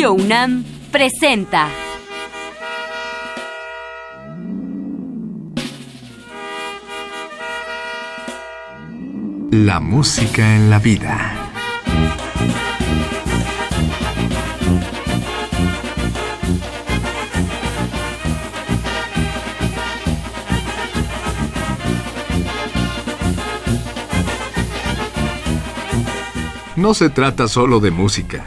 Radio presenta. La música en la vida. No se trata solo de música,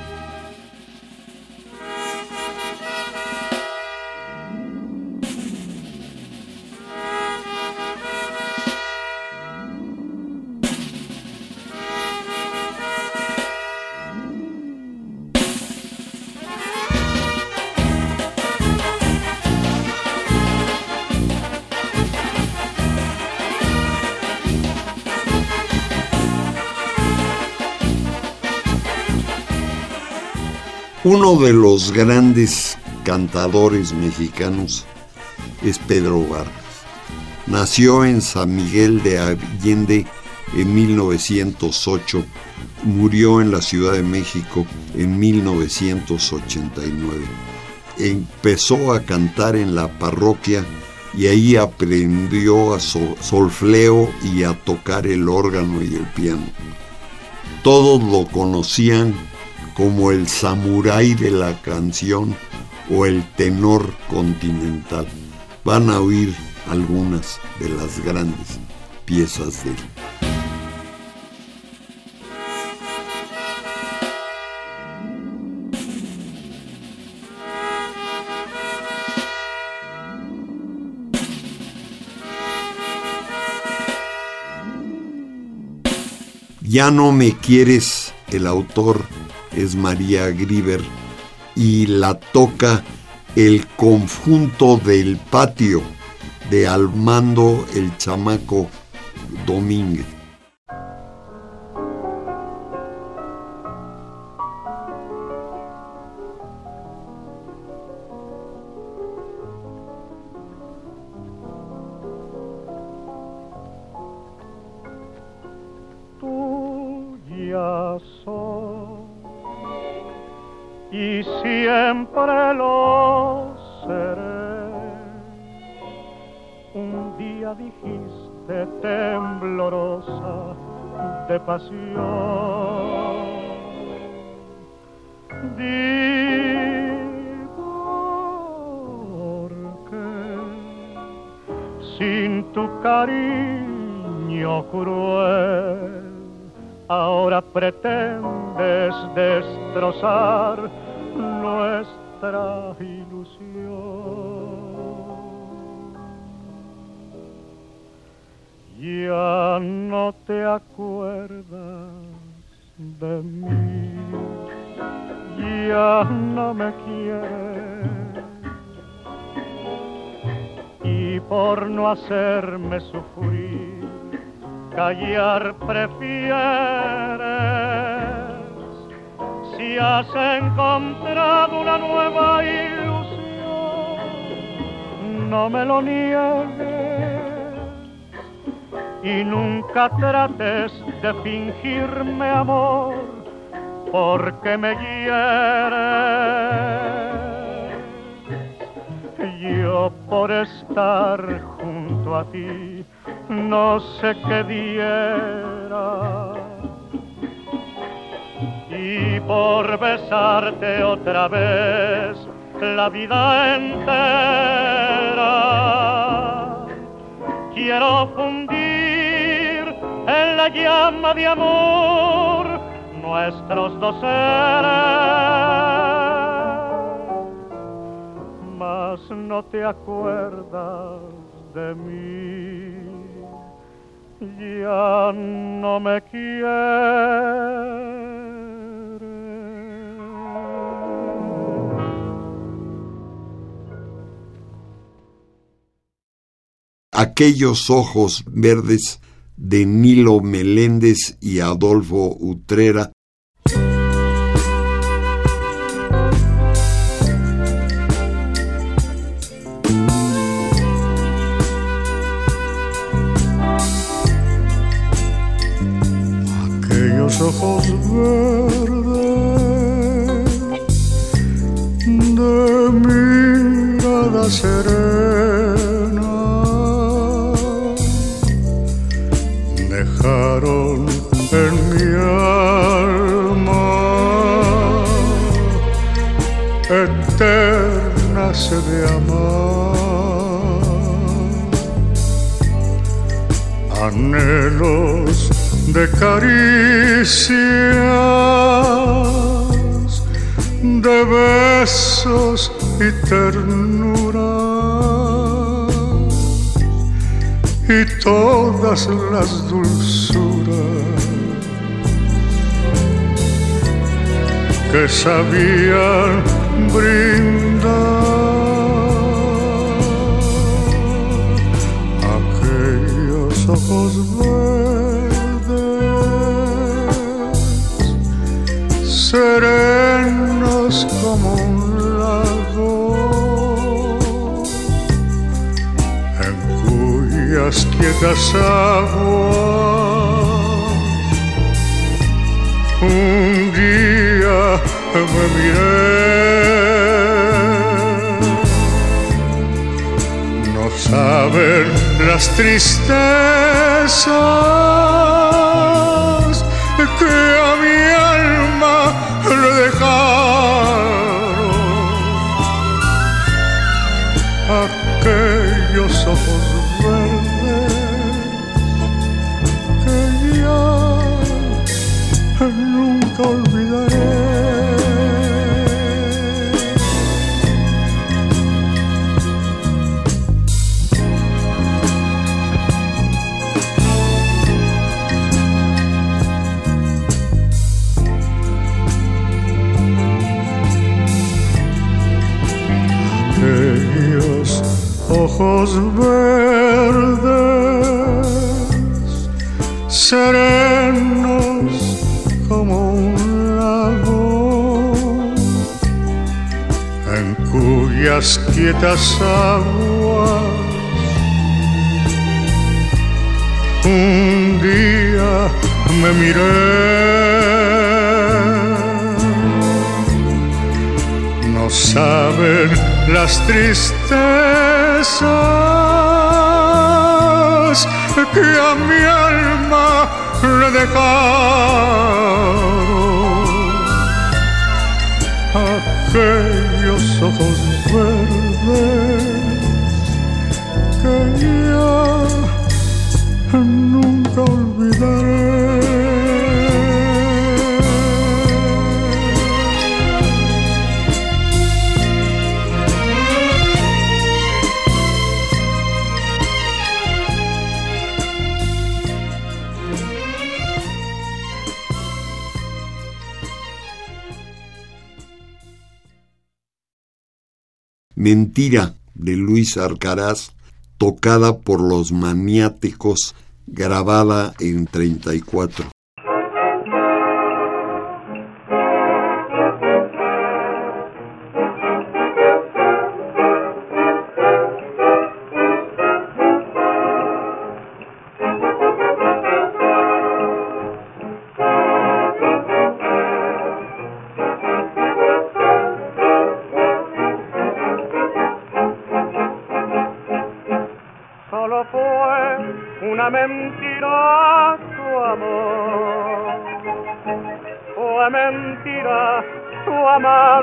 Uno de los grandes cantadores mexicanos es Pedro Vargas. Nació en San Miguel de Allende en 1908, murió en la Ciudad de México en 1989. Empezó a cantar en la parroquia y ahí aprendió a solfeo y a tocar el órgano y el piano. Todos lo conocían como el samurái de la canción o el tenor continental. Van a oír algunas de las grandes piezas de él. Ya no me quieres, el autor es María Griver y la toca el conjunto del patio de Almando el Chamaco Domínguez. Sin tu cariño cruel, ahora pretendes destrozar nuestra ilusión. Ya no te acuerdas de mí, ya no me quieres. Y por no hacerme sufrir, callar prefieres. Si has encontrado una nueva ilusión, no me lo niegues y nunca trates de fingirme amor, porque me hieres yo por estar junto a ti no sé qué diera. Y por besarte otra vez la vida entera, quiero fundir la llama de amor nuestros dos seres no te acuerdas de mí, ya no me quieres. Aquellos ojos verdes de Nilo Meléndez y Adolfo Utrera. Aquellos ojos verdes de mirada serena en mi alma eterna sed de amar anhelos de caricias, de besos y ternura. Y todas las dulzuras que sabían brindar. Aquellos ojos serenos como cuyas quietas aguas un día me miré. No saben las tristezas que a mi alma le dejaron aquellos ojos ojos verdes, serenos como un lago, en cuyas quietas aguas un día me miré. No saben las tristezas que a mi alma le dejaron aquellos ojos verdes Mentira de Luis Arcaraz, tocada por los maniáticos, grabada en 34.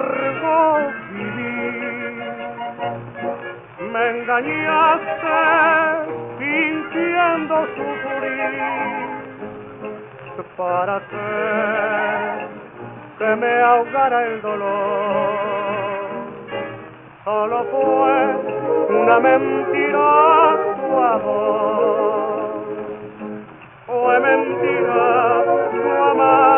largo vivir. Me engañaste fingiendo sufrir para hacer que me ahogara el dolor. Solo fue una mentira tu amor, fue mentira tu amor.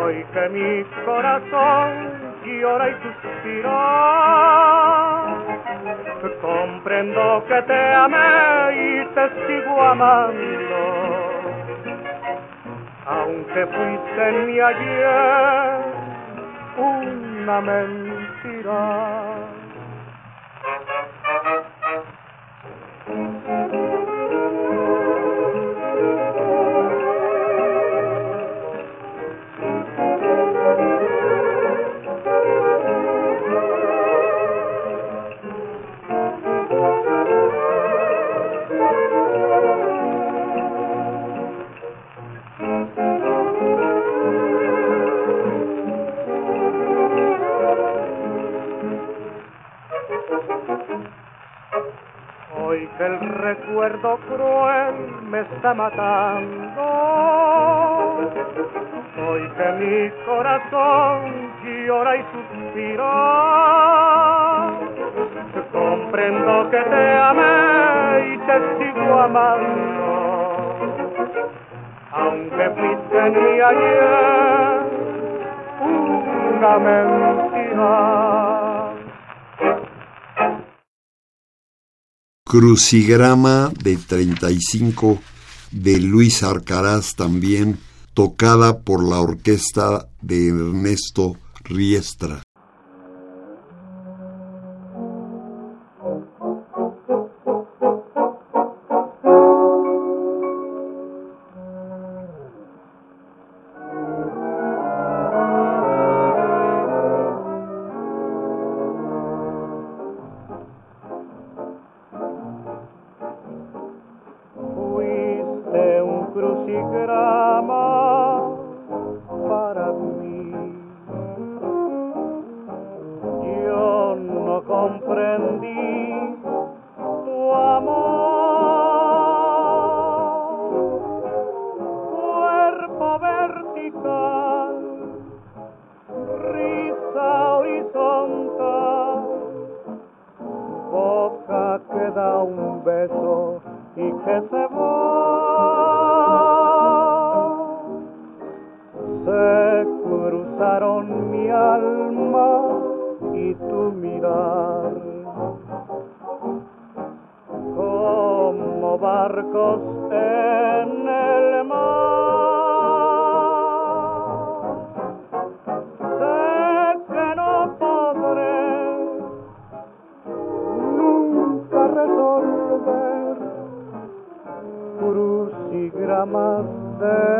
Hoy que mi corazón llora y suspira, comprendo que te amé y te sigo amando. Aunque fuiste en mi ayer una mentira. Recuerdo cruel me está matando. Hoy que mi corazón llora y suspira. Comprendo que te amé y te sigo amando. Aunque fuiste ni ayer una mentira. Crucigrama de 35 de Luis Arcaraz también, tocada por la orquesta de Ernesto Riestra. the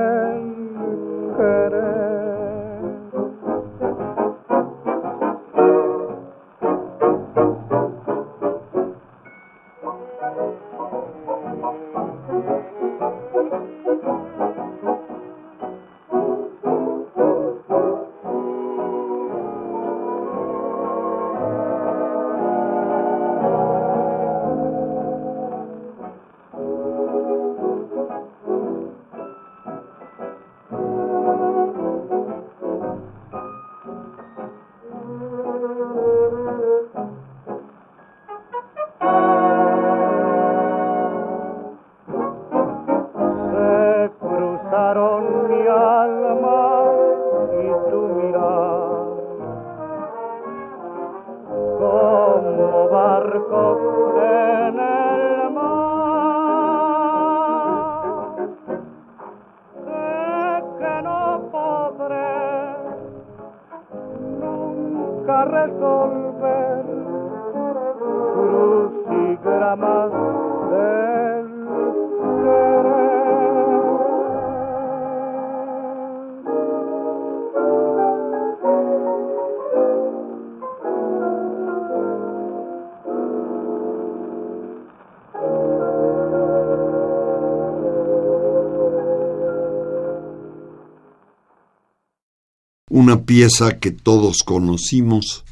una pieza que todos conocimos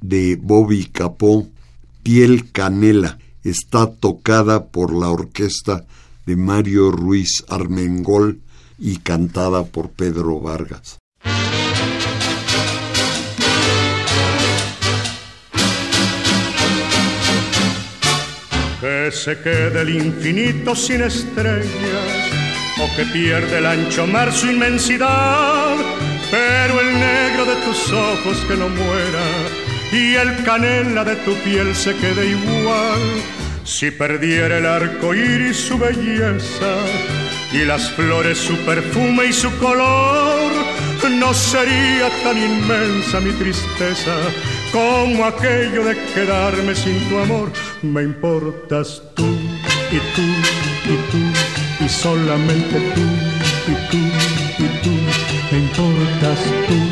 de Bobby Capó, Piel Canela, está tocada por la orquesta de Mario Ruiz Armengol y cantada por Pedro Vargas. Que se quede el infinito sin estrellas o que pierde el ancho mar su inmensidad, de tus ojos que no muera y el canela de tu piel se quede igual. Si perdiera el arco iris su belleza y las flores su perfume y su color, no sería tan inmensa mi tristeza como aquello de quedarme sin tu amor. Me importas tú y tú y tú y solamente tú y tú y tú. Me importas tú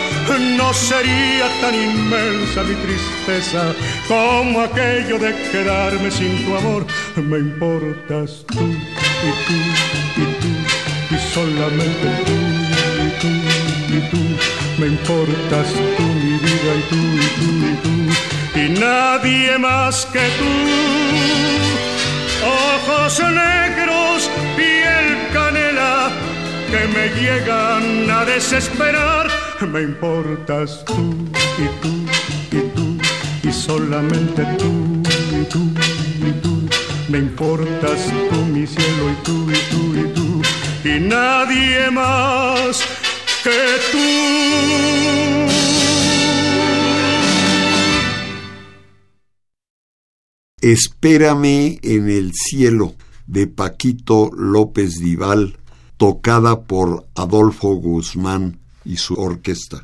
no sería tan inmensa mi tristeza como aquello de quedarme sin tu amor. Me importas tú y tú y tú y solamente tú y tú y tú. Me importas tú mi vida y tú y tú y tú y nadie más que tú. Ojos negros, piel canela que me llegan a desesperar. Me importas tú y tú y tú y solamente tú y tú y tú. Me importas tú mi cielo y tú y tú y tú y nadie más que tú. Espérame en el cielo de Paquito López Dival, tocada por Adolfo Guzmán y su orquesta.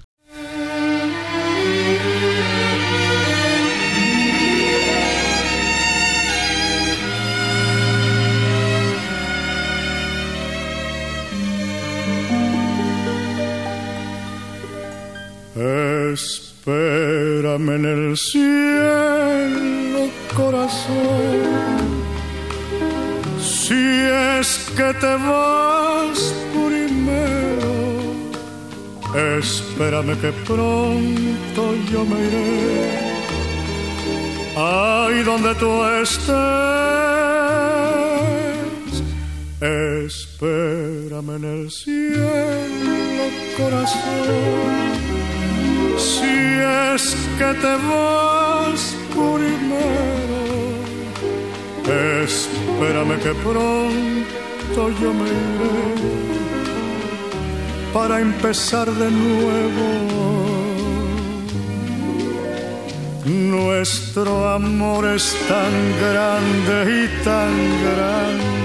Espérame en el cielo, corazón. Si es que te vas primero, espérame que pronto yo me iré. Ahí donde tú estés, espérame en el cielo, corazón si es que te vas primero, espérame que pronto yo me iré para empezar de nuevo. Nuestro amor es tan grande y tan grande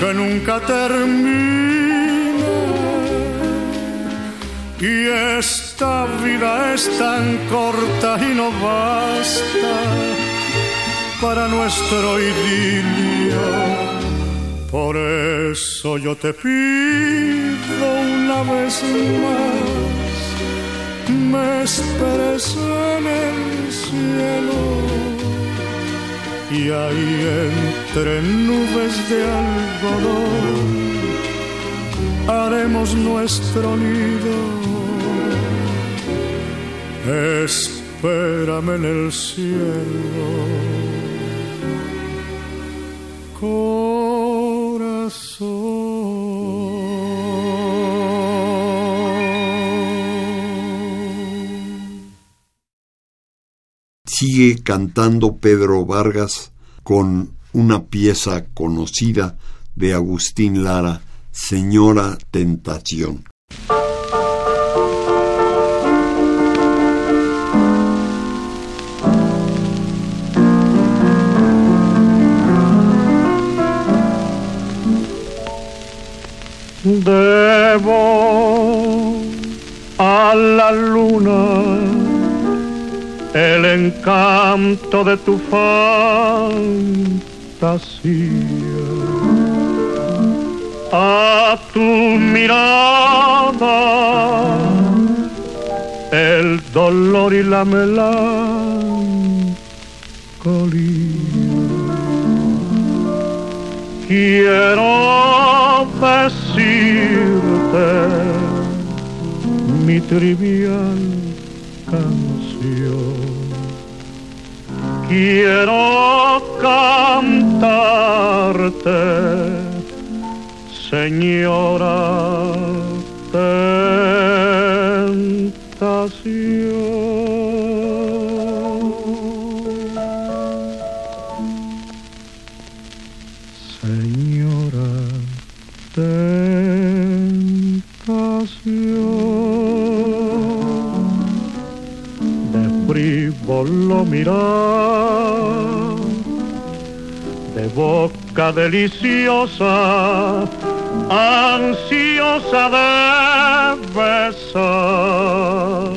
que nunca termina. Y esta vida es tan corta y no basta para nuestro idilio. Por eso yo te pido una vez más, me esperes en el cielo. Y ahí entre nubes de algodón haremos nuestro nido. Espérame en el cielo, Sigue cantando Pedro Vargas con una pieza conocida de Agustín Lara, Señora Tentación. Debo a la luna el encanto de tu fantasía, a tu mirada el dolor y la melancolía. Quiero decirte mi trivial canción. Quiero cantarte, señora Señora frívolo mirar, de boca deliciosa, ansiosa de besar,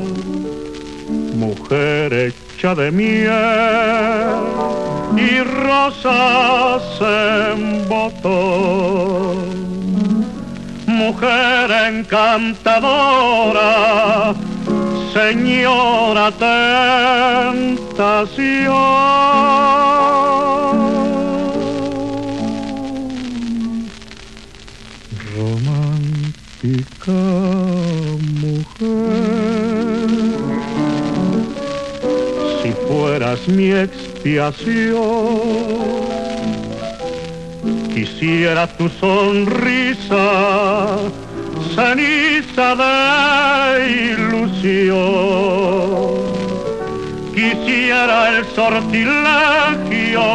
mujer hecha de miel y rosas en botón. Mujer encantadora, señora tentación. Romántica mujer, si fueras mi expiación quisiera tu sonrisa, ceniza de ilusión. Quisiera el sortilegio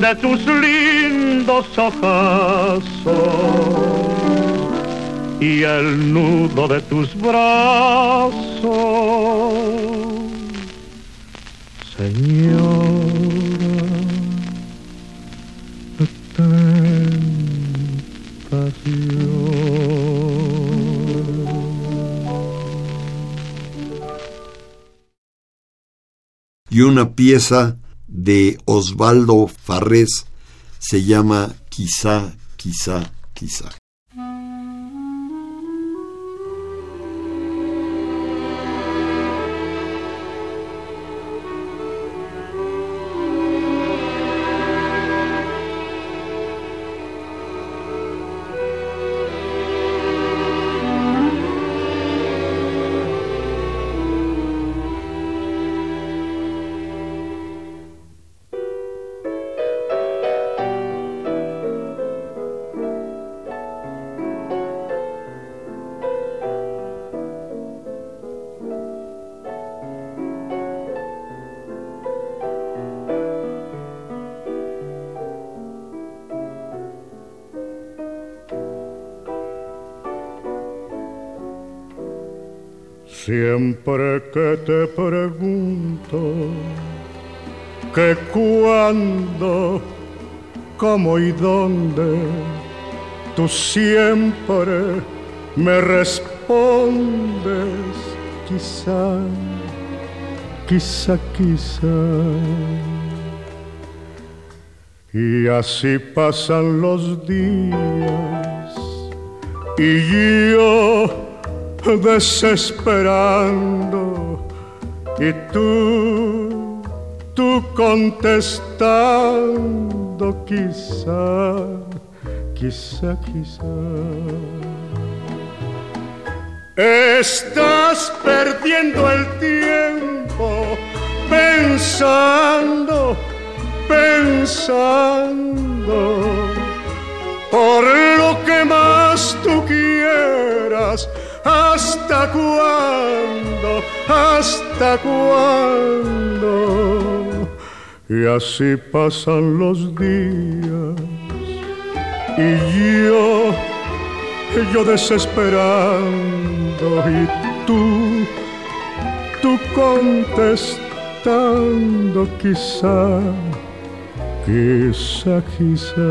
de tus lindos ojazos y el nudo de tus brazos, Señora Y una pieza de Osvaldo Farrés se llama Quizá, quizá, quizá. Que te pregunto que cuándo, cómo y dónde, tú siempre me respondes, quizá, quizá, quizá. Y así pasan los días y yo desesperando y tú, tú contestando quizá, quizá, quizá. Estás perdiendo el tiempo pensando, pensando por lo que más tú quieras ¿Hasta cuándo? ¿Hasta cuándo? Y así pasan los días y yo, yo desesperando y tú, tú contestando quizá, quizá, quizá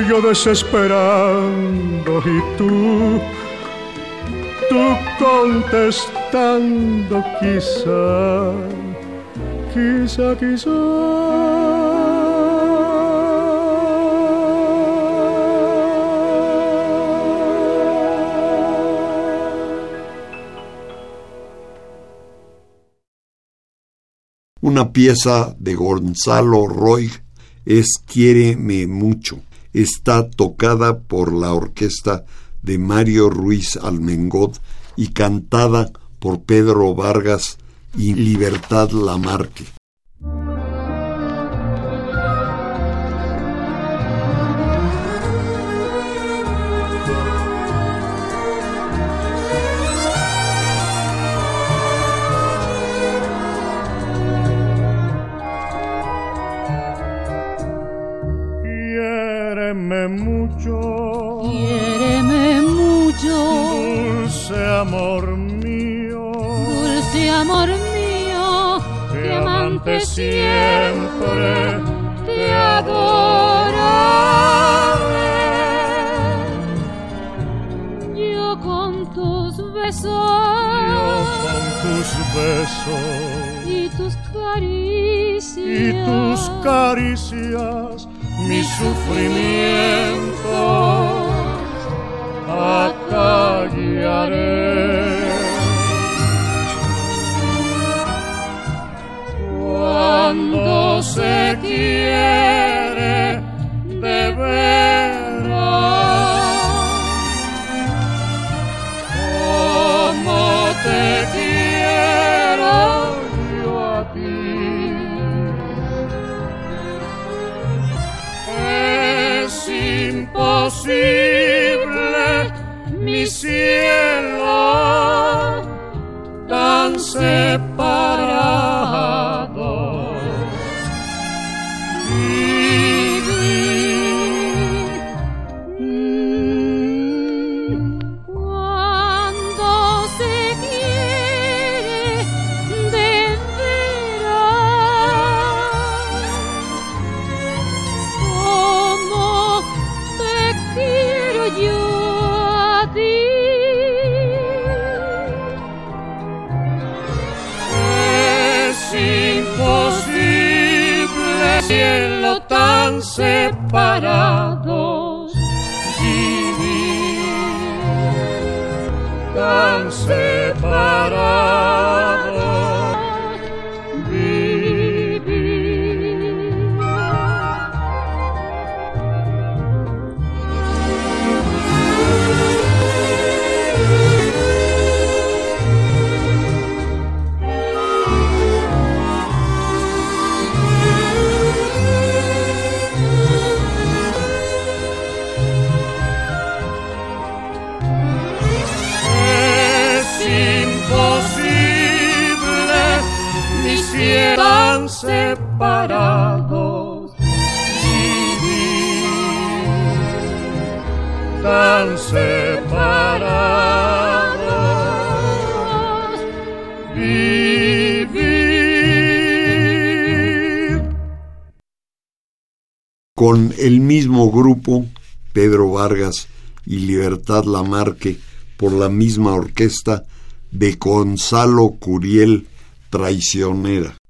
yo desesperando y tú, tú contestando quizá, quizá, quizá. Una pieza de Gonzalo Roy es Quiéreme mucho está tocada por la orquesta de Mario Ruiz Almengod y cantada por Pedro Vargas y Libertad Lamarque. Amor mío, dulce amor mío, que amante siempre te adoraré. Yo con tus besos, yo con tus besos y tus caricias, y tus caricias, mi sufrimiento acallaré. Cuando se quiere de grupo, Pedro Vargas y Libertad Lamarque, por la misma orquesta de Gonzalo Curiel Traicionera.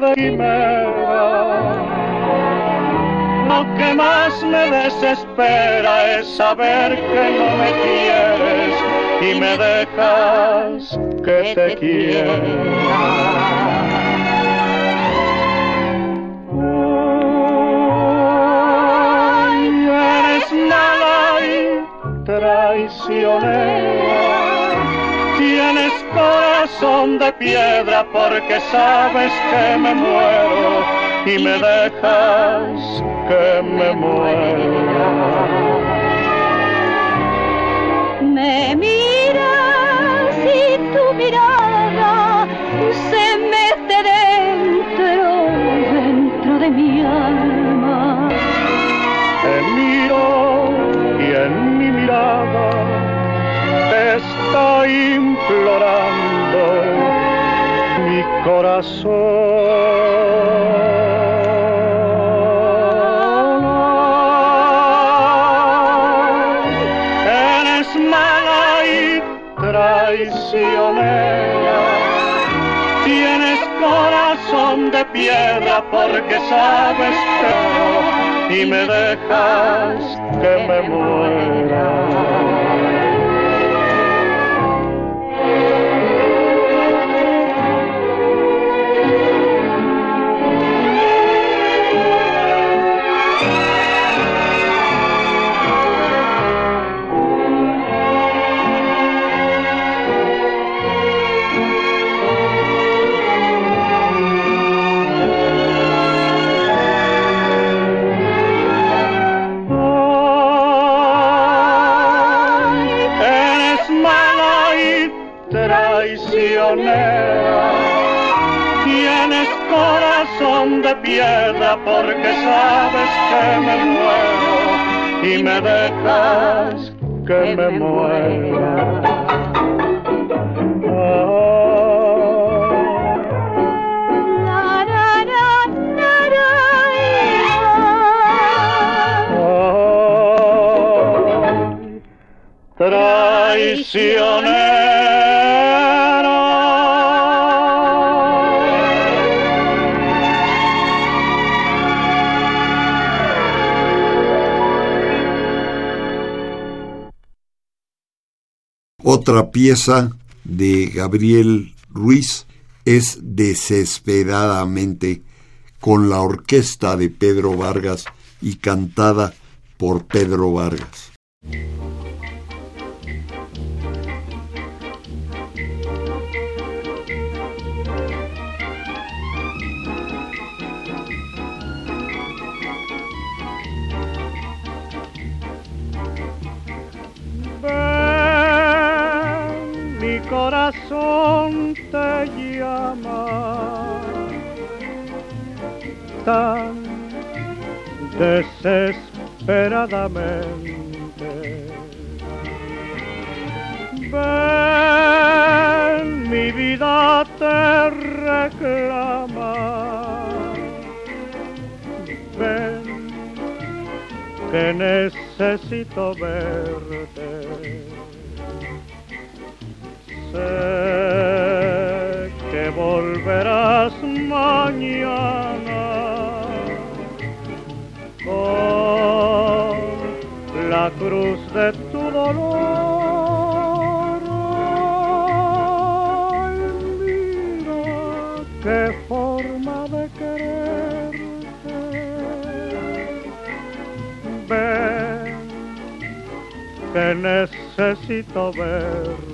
Lo que más me desespera es saber que no me quieres y me dejas que te quiero. Corazón de piedra porque sabes que me muero y me dejas que me muera. Me miras y tu mirada se mete dentro, dentro de mi alma. Te miro y en mi mirada está Eres mala y traicionera. Tienes corazón de piedra porque sabes que y me dejas que me muera. De piedra porque sabes que me muero y me dejas que me muera. La, Otra pieza de Gabriel Ruiz es Desesperadamente con la orquesta de Pedro Vargas y cantada por Pedro Vargas. Corazón te llama tan desesperadamente. Ven, mi vida te reclama. Ven, que necesito verte. Sé que volverás mañana con la cruz de tu dolor. Ay, qué forma de quererte. Ven, que necesito verte.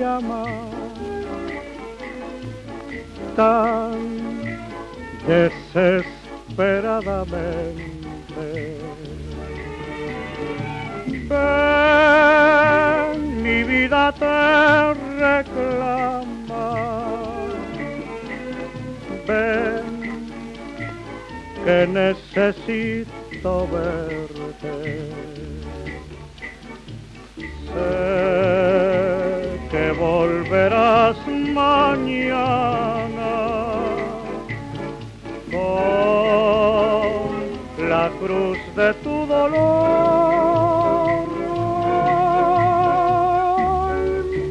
llama tan desesperadamente. Ven, mi vida te reclama. Ven, que necesito ver. Dolor. Ay,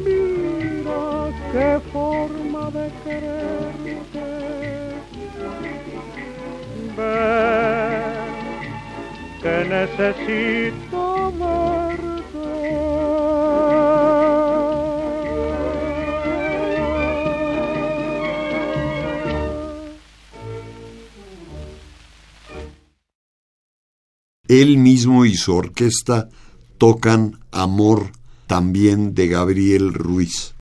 mira qué forma de quererte. Ven, que necesito Él mismo y su orquesta tocan Amor también de Gabriel Ruiz.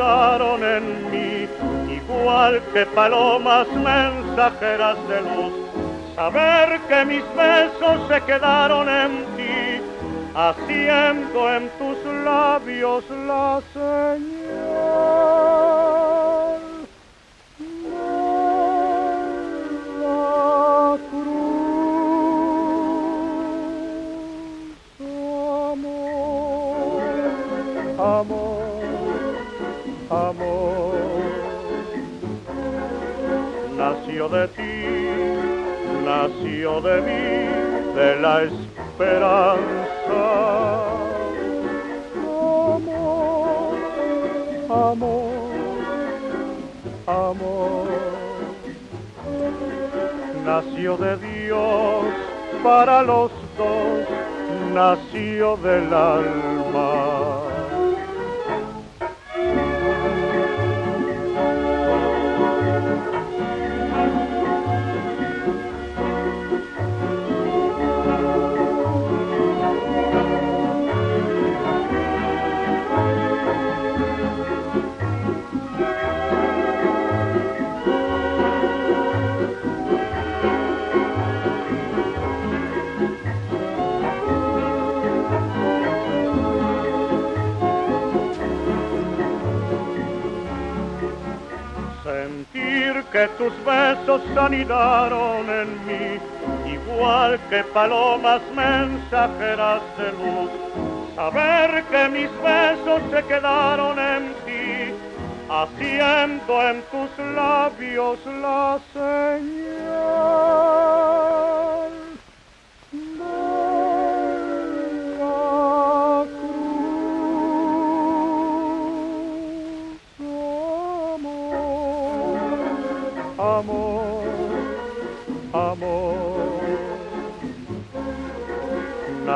En mí, igual que palomas mensajeras de luz. Saber que mis besos se quedaron en ti, haciendo en tus labios la señal de la esperanza. Amor, amor, amor. Nació de Dios para los dos, nació del alma. Que tus besos anidaron en mí, igual que palomas mensajeras de luz. Saber que mis besos se quedaron en ti, haciendo en tus labios la señal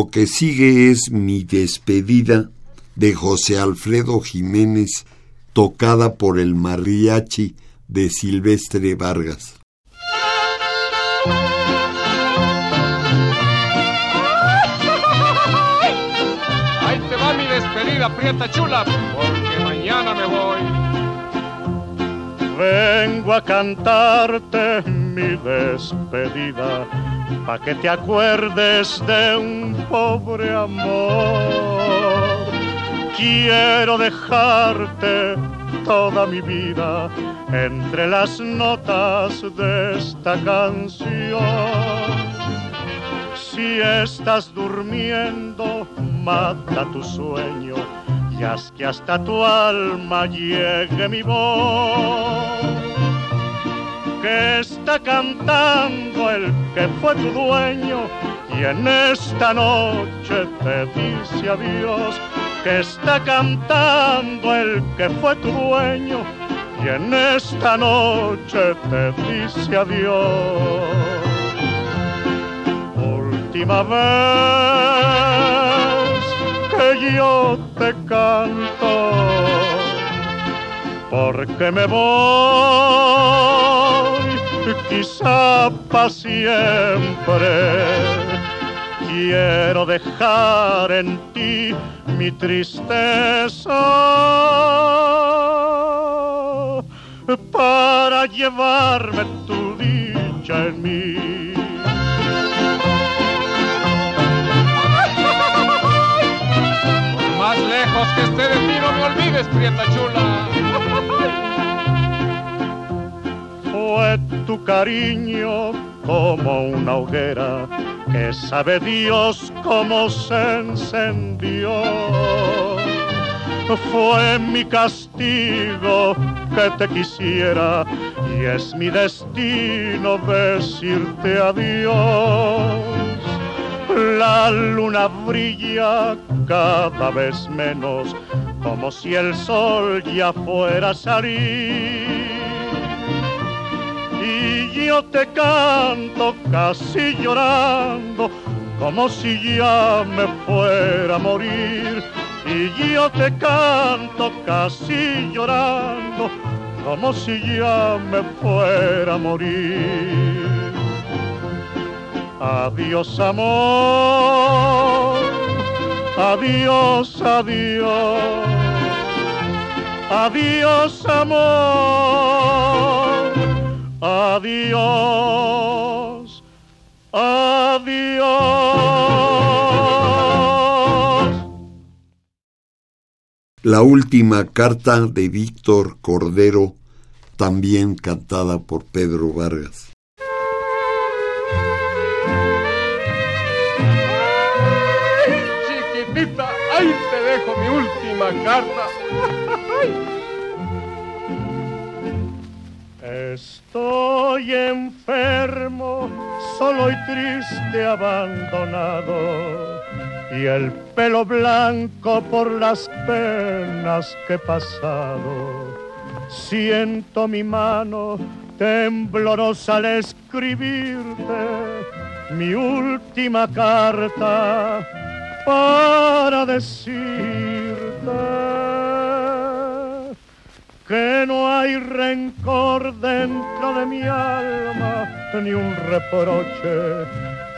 Lo que sigue es Mi despedida de José Alfredo Jiménez, tocada por el mariachi de Silvestre Vargas. Ahí te va mi despedida, prieta chula, porque mañana me voy. Vengo a cantarte mi despedida, pa' que te acuerdes de un pobre amor Quiero dejarte toda mi vida entre las notas de esta canción. Si estás durmiendo, mata tu sueño y haz que hasta tu alma llegue mi voz. Que está cantando el que fue tu dueño y en esta noche te dice adiós. Que está cantando el que fue tu dueño y en esta noche te dice adiós. Última vez que yo te canto, porque me voy, quizá para siempre. Quiero dejar en ti mi tristeza para llevarme tu dicha en mí. Tu cariño como una hoguera que sabe Dios cómo se encendió. Fue mi castigo que te quisiera y es mi destino decirte adiós. La luna brilla cada vez menos, como si el sol ya fuera a salir. Yo te canto casi llorando, como si ya me fuera a morir. Y yo te canto casi llorando, como si ya me fuera a morir. Adiós amor, adiós, adiós, adiós amor, adiós, adiós. La última carta de Víctor Cordero, también cantada por Pedro Vargas. Chiquitita, ahí te dejo mi última carta. Estoy enfermo, solo y triste, abandonado, y el pelo blanco por las penas que he pasado. Siento mi mano temblorosa al escribirte mi última carta para decirte que no hay rencor dentro de mi alma ni un reproche.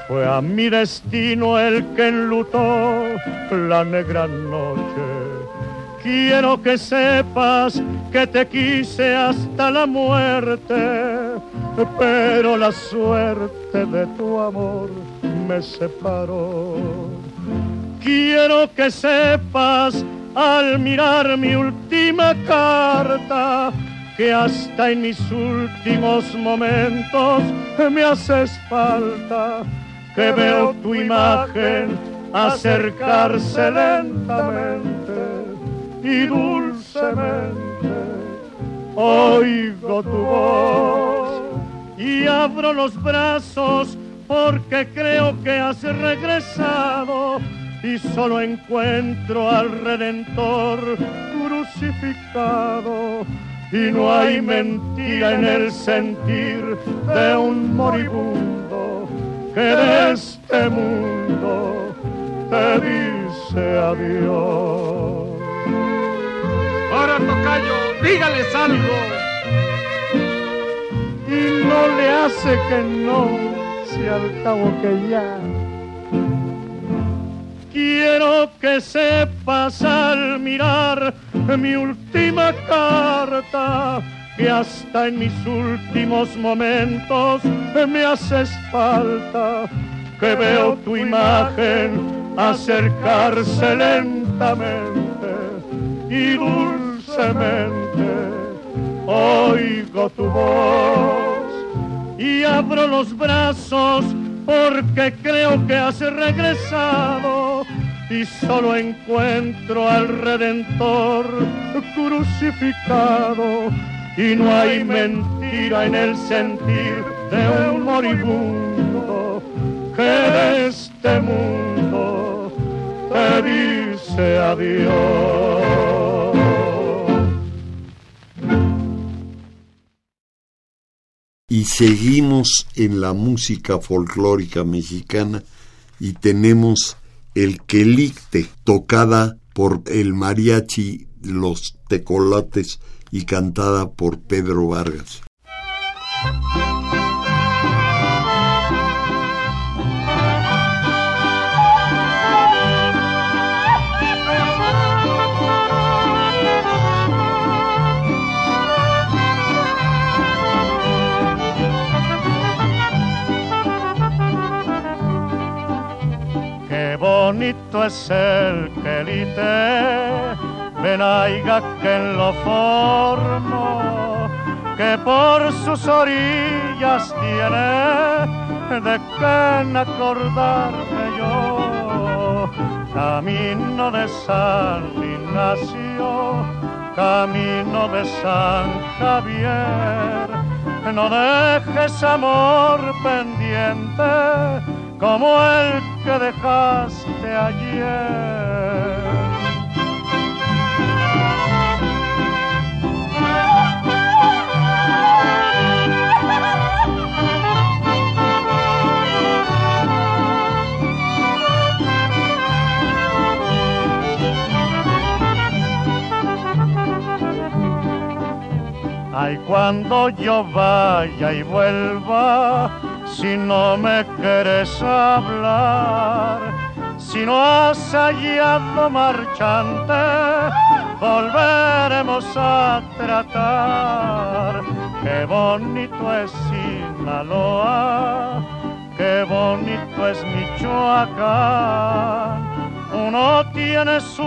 Fue a mi destino el que enlutó la negra noche. Quiero que sepas que te quise hasta la muerte, pero la suerte de tu amor me separó. Quiero que sepas al mirar mi última carta que hasta en mis últimos momentos me haces falta, que veo tu imagen acercarse lentamente y dulcemente. Oigo tu voz y abro los brazos porque creo que has regresado y solo encuentro al Redentor crucificado y no hay mentira en el sentir de un moribundo que de este mundo te dice adiós. Ahora, tocayo, dígales algo. y no le hace que no, si al cabo que ya. Quiero que sepas al mirar mi última carta que hasta en mis últimos momentos me haces falta, que veo tu imagen acercarse lentamente y dulcemente. Oigo tu voz y abro los brazos porque creo que has regresado y solo encuentro al Redentor crucificado y no hay mentira en el sentir de un moribundo que de este mundo te dice adiós. Y seguimos en la música folclórica mexicana y tenemos el quelicte tocada por el mariachi Los Tecolates y cantada por Pedro Vargas. Es el quelite Venaiga que en lo formo, que por sus orillas tiene de qué acordarme yo. Camino de San Ignacio, camino de San Javier, no dejes amor pendiente como el que dejaste ayer. Ay, cuando yo vaya y vuelva, si no me quieres hablar, si no has hallado marchante, volveremos a tratar. Qué bonito es Sinaloa, qué bonito es Michoacán. Uno tiene su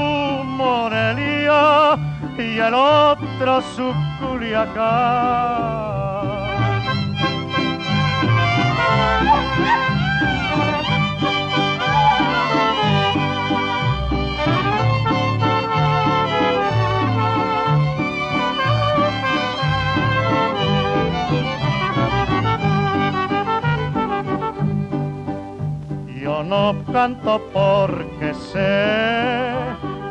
Morelia y el otro su Culiacán. No canto porque sé,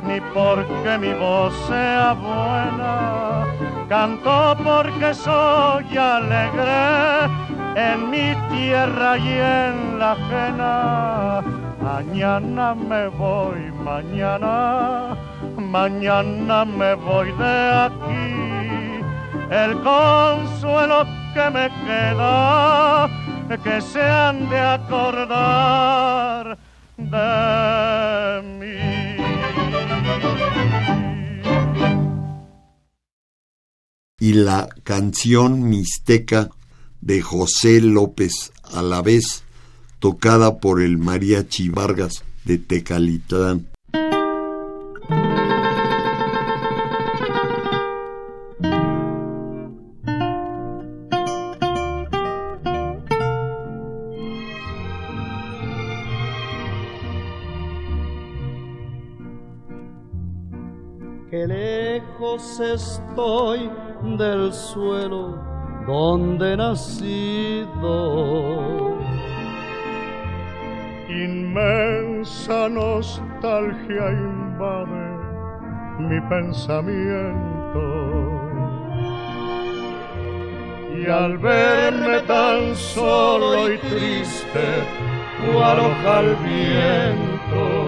ni porque mi voz sea buena. Canto porque soy alegre en mi tierra y en la ajena. Mañana me voy, mañana, mañana me voy de aquí. El consuelo que me queda que se han de acordar de mí. Y la canción mixteca de José López a la vez, tocada por el Mariachi Vargas de Tecalitlán. Lejos estoy del suelo donde he nacido. Inmensa nostalgia invade mi pensamiento. Y al verme tan solo y triste, cual hoja al viento,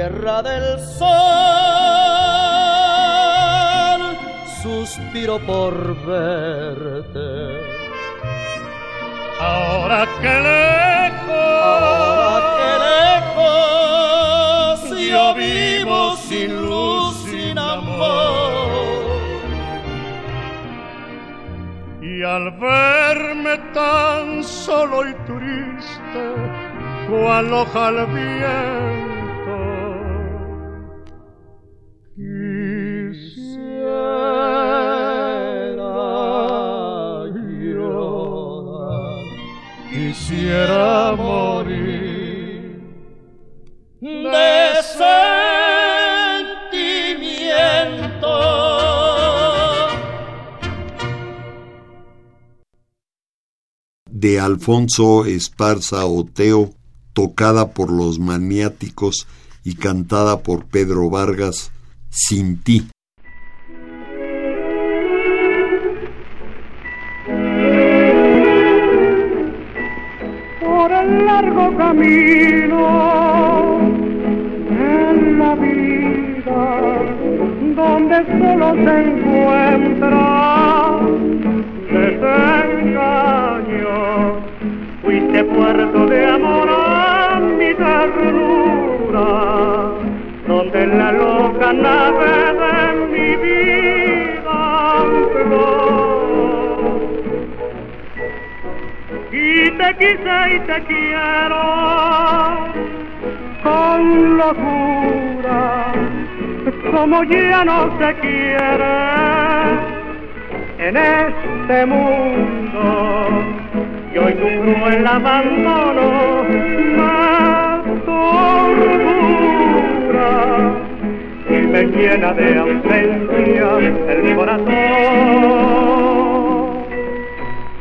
Tierra del Sol, suspiro por verte. Ahora que lejos, ahora que lejos, yo vivo sin luz, sin amor. Y al verme tan solo y triste, cual hoja al bien de Alfonso Esparza Oteo, tocada por los maniáticos y cantada por Pedro Vargas, Sin ti. Por el largo camino en la vida, donde solo se encuentra. Puerto de amor a mi ternura, donde la loca nave de mi vida. Y te quise y te quiero con locura, como ya no se quiere en este mundo y hoy tu cruel abandono más tortura y me llena de ausencia el corazón.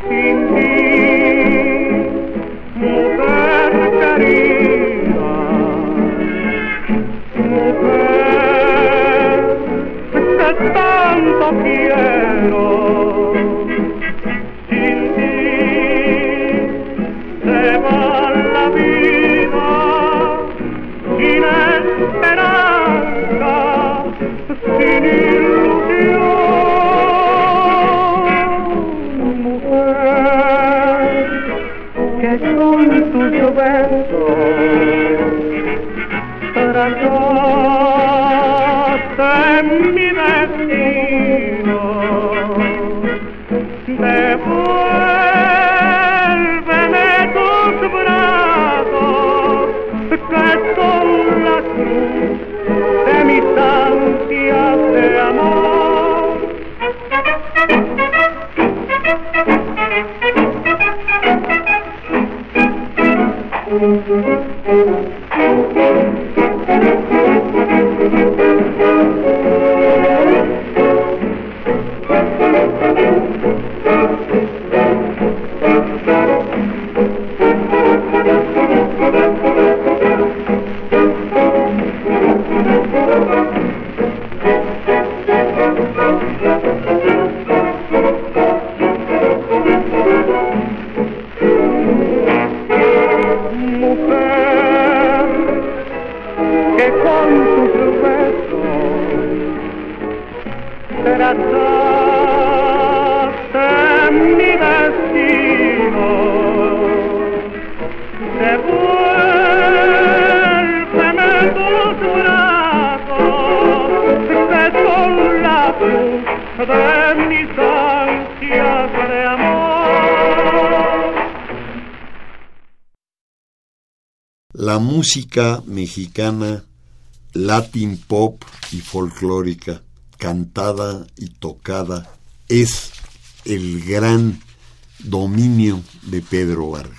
Sin ti La música mexicana, latin pop y folclórica, cantada y tocada, es el gran dominio de Pedro Vargas.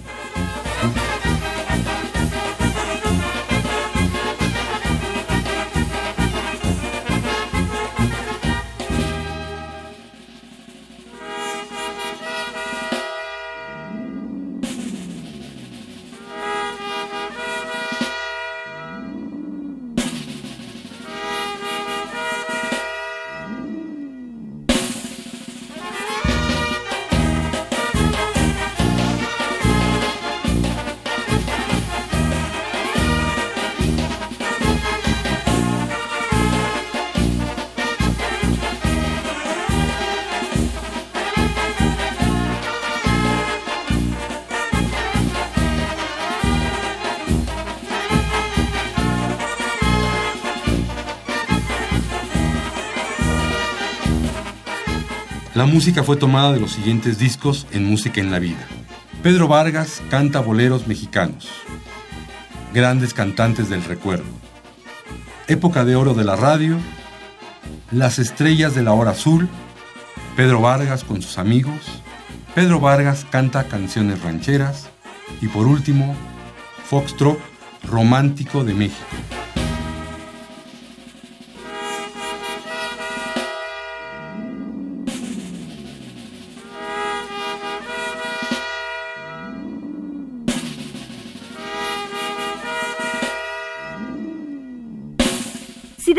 Música fue tomada de los siguientes discos en Música en la Vida. Pedro Vargas canta boleros mexicanos. Grandes cantantes del recuerdo. Época de oro de la radio. Las estrellas de la hora azul. Pedro Vargas con sus amigos. Pedro Vargas canta canciones rancheras. Y por último, Foxtrot romántico de México.